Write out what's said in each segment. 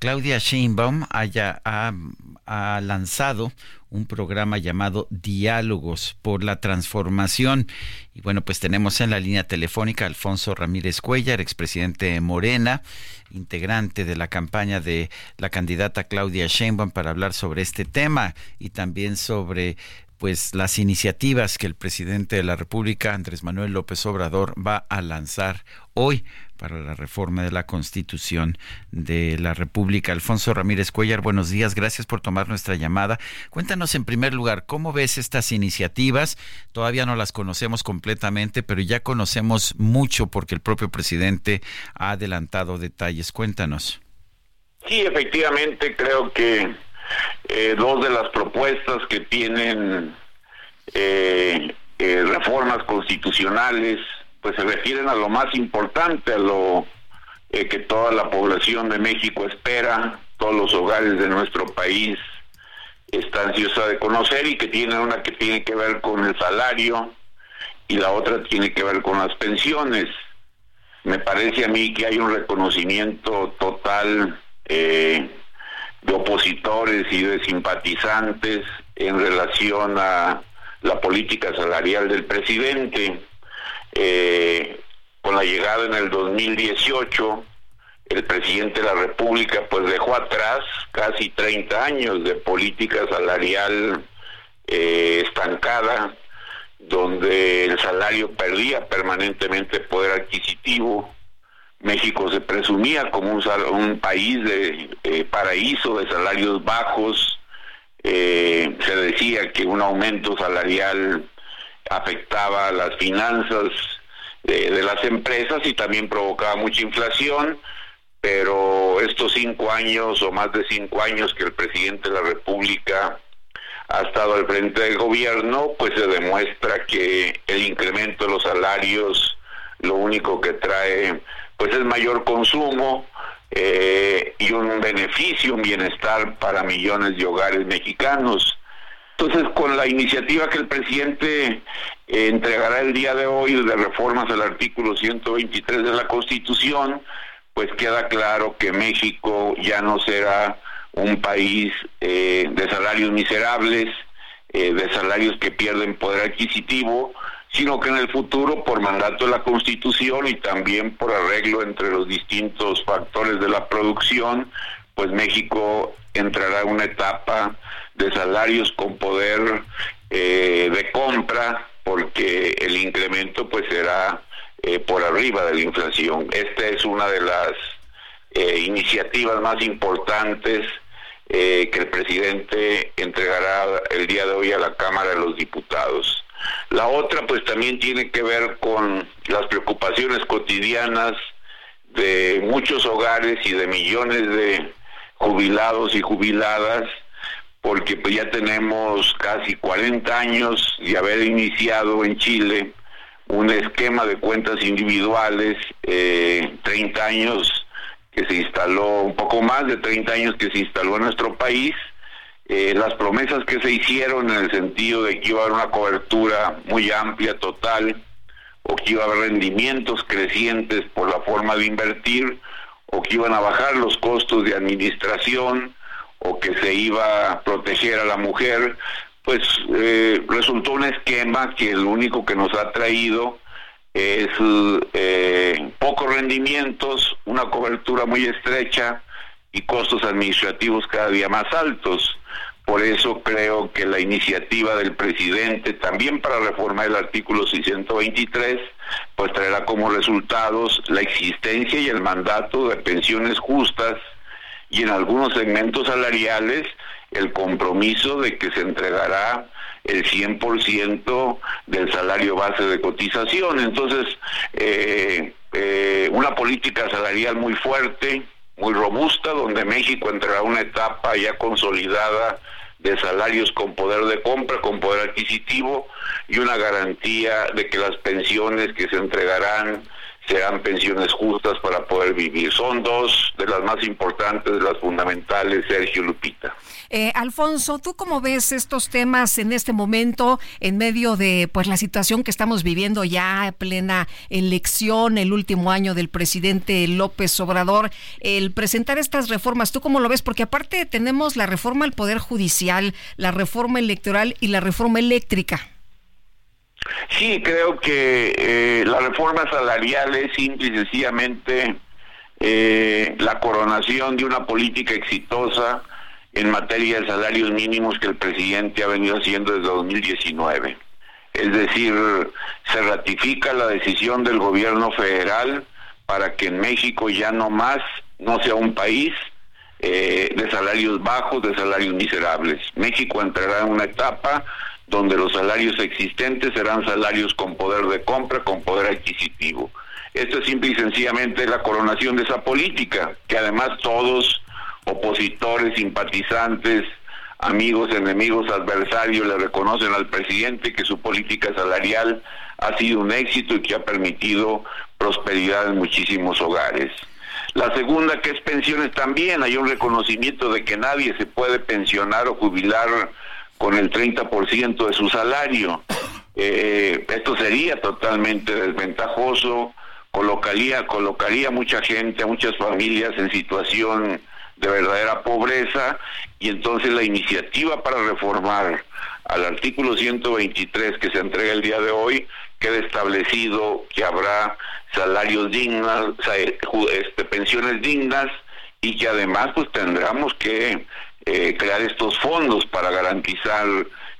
Claudia Sheinbaum haya, ha, ha lanzado un programa llamado Diálogos por la Transformación. Y bueno, pues tenemos en la línea telefónica a Alfonso Ramírez Cuellar, expresidente de Morena, integrante de la campaña de la candidata Claudia Sheinbaum para hablar sobre este tema y también sobre pues las iniciativas que el presidente de la República, Andrés Manuel López Obrador, va a lanzar hoy para la reforma de la Constitución de la República. Alfonso Ramírez Cuellar, buenos días, gracias por tomar nuestra llamada. Cuéntanos en primer lugar, ¿cómo ves estas iniciativas? Todavía no las conocemos completamente, pero ya conocemos mucho porque el propio presidente ha adelantado detalles. Cuéntanos. Sí, efectivamente, creo que eh, dos de las propuestas que tienen eh, eh, reformas constitucionales pues se refieren a lo más importante, a lo eh, que toda la población de México espera, todos los hogares de nuestro país están ansiosa de conocer y que tiene una que tiene que ver con el salario y la otra tiene que ver con las pensiones. Me parece a mí que hay un reconocimiento total eh, de opositores y de simpatizantes en relación a la política salarial del presidente eh, con la llegada en el 2018, el presidente de la República pues dejó atrás casi 30 años de política salarial eh, estancada, donde el salario perdía permanentemente poder adquisitivo. México se presumía como un, país de eh, paraíso de salarios bajos. Eh, se decía que un aumento salarial afectaba las finanzas de, las empresas y también provocaba mucha inflación, pero estos cinco años o más de cinco años que el presidente de la República ha estado al frente del gobierno, pues se demuestra que el incremento de los salarios lo único que trae pues es mayor consumo eh, y un beneficio, un bienestar para millones de hogares mexicanos. Entonces, con la iniciativa que el presidente eh, entregará el día de hoy de reformas al artículo 123 de la Constitución, pues queda claro que México ya no será un país eh, de salarios miserables, eh, de salarios que pierden poder adquisitivo, sino que en el futuro, por mandato de la Constitución y también por arreglo entre los distintos factores de la producción, pues México entrará en una etapa de salarios con poder eh, de compra porque el incremento pues será eh, por arriba de la inflación. Esta es una de las eh, iniciativas más importantes que el presidente entregará el día de hoy a la Cámara de los Diputados. La otra pues también tiene que ver con las preocupaciones cotidianas de muchos hogares y de millones de jubilados y jubiladas porque pues ya tenemos casi 40 años de haber iniciado en Chile un esquema de cuentas individuales, eh, 30 años que se instaló, un poco más de 30 años que se instaló en nuestro país, eh, las promesas que se hicieron en el sentido de que iba a haber una cobertura muy amplia, total, o que iba a haber rendimientos crecientes por la forma de invertir, o que iban a bajar los costos de administración, o que se iba a proteger a la mujer, pues eh, resultó un esquema que lo único que nos ha traído es eh, pocos rendimientos, una cobertura muy estrecha y costos administrativos cada día más altos. Por eso creo que la iniciativa del presidente, también para reformar el artículo 623, pues traerá como resultados la existencia y el mandato de pensiones justas, y en algunos segmentos salariales el compromiso de que se entregará el 100% del salario base de cotización. Entonces, eh, eh, una política salarial muy fuerte, muy robusta, donde México entrará a una etapa ya consolidada de salarios con poder de compra, con poder adquisitivo y una garantía de que las pensiones que se entregarán sean pensiones justas para poder vivir. Son dos de las más importantes, de las fundamentales, Sergio Lupita. Eh, Alfonso, ¿tú cómo ves estos temas en este momento, en medio de pues la situación que estamos viviendo ya, plena elección, el último año del presidente López Obrador, el presentar estas reformas? ¿Tú cómo lo ves? Porque aparte tenemos la reforma al Poder Judicial, la reforma electoral y la reforma eléctrica. Sí, creo que eh, la reforma salarial es simple y sencillamente eh, la coronación de una política exitosa en materia de salarios mínimos que el presidente ha venido haciendo desde 2019. Es decir, se ratifica la decisión del gobierno federal para que en México ya no más no sea un país eh, de salarios bajos, de salarios miserables. México entrará en una etapa donde los salarios existentes serán salarios con poder de compra, con poder adquisitivo. Esto es simple y sencillamente la coronación de esa política, que además todos opositores, simpatizantes, amigos, enemigos, adversarios le reconocen al presidente que su política salarial ha sido un éxito y que ha permitido prosperidad en muchísimos hogares. La segunda, que es pensiones también, hay un reconocimiento de que nadie se puede pensionar o jubilar con el 30% de su salario. Eh, esto sería totalmente desventajoso, colocaría, colocaría mucha gente, muchas familias en situación de verdadera pobreza. Y entonces la iniciativa para reformar al artículo 123 que se entrega el día de hoy queda establecido que habrá salarios dignos, este, pensiones dignas y que además pues tendremos que eh, crear estos fondos para garantizar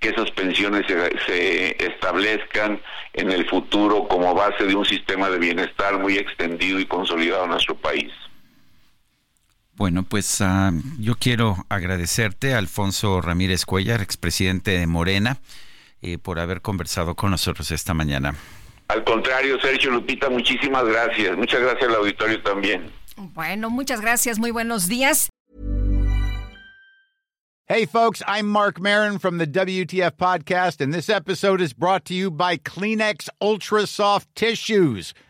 que esas pensiones se, establezcan en el futuro como base de un sistema de bienestar muy extendido y consolidado en nuestro país. Bueno, pues uh, yo quiero agradecerte, Alfonso Ramírez Cuellar, expresidente de Morena, eh, por haber conversado con nosotros esta mañana. Al contrario, Sergio Lupita, muchísimas gracias. Muchas gracias al auditorio también. Bueno, muchas gracias. Muy buenos días. Hey, folks, I'm Mark Marin from the WTF Podcast, and this episode is brought to you by Kleenex Ultra Soft Tissues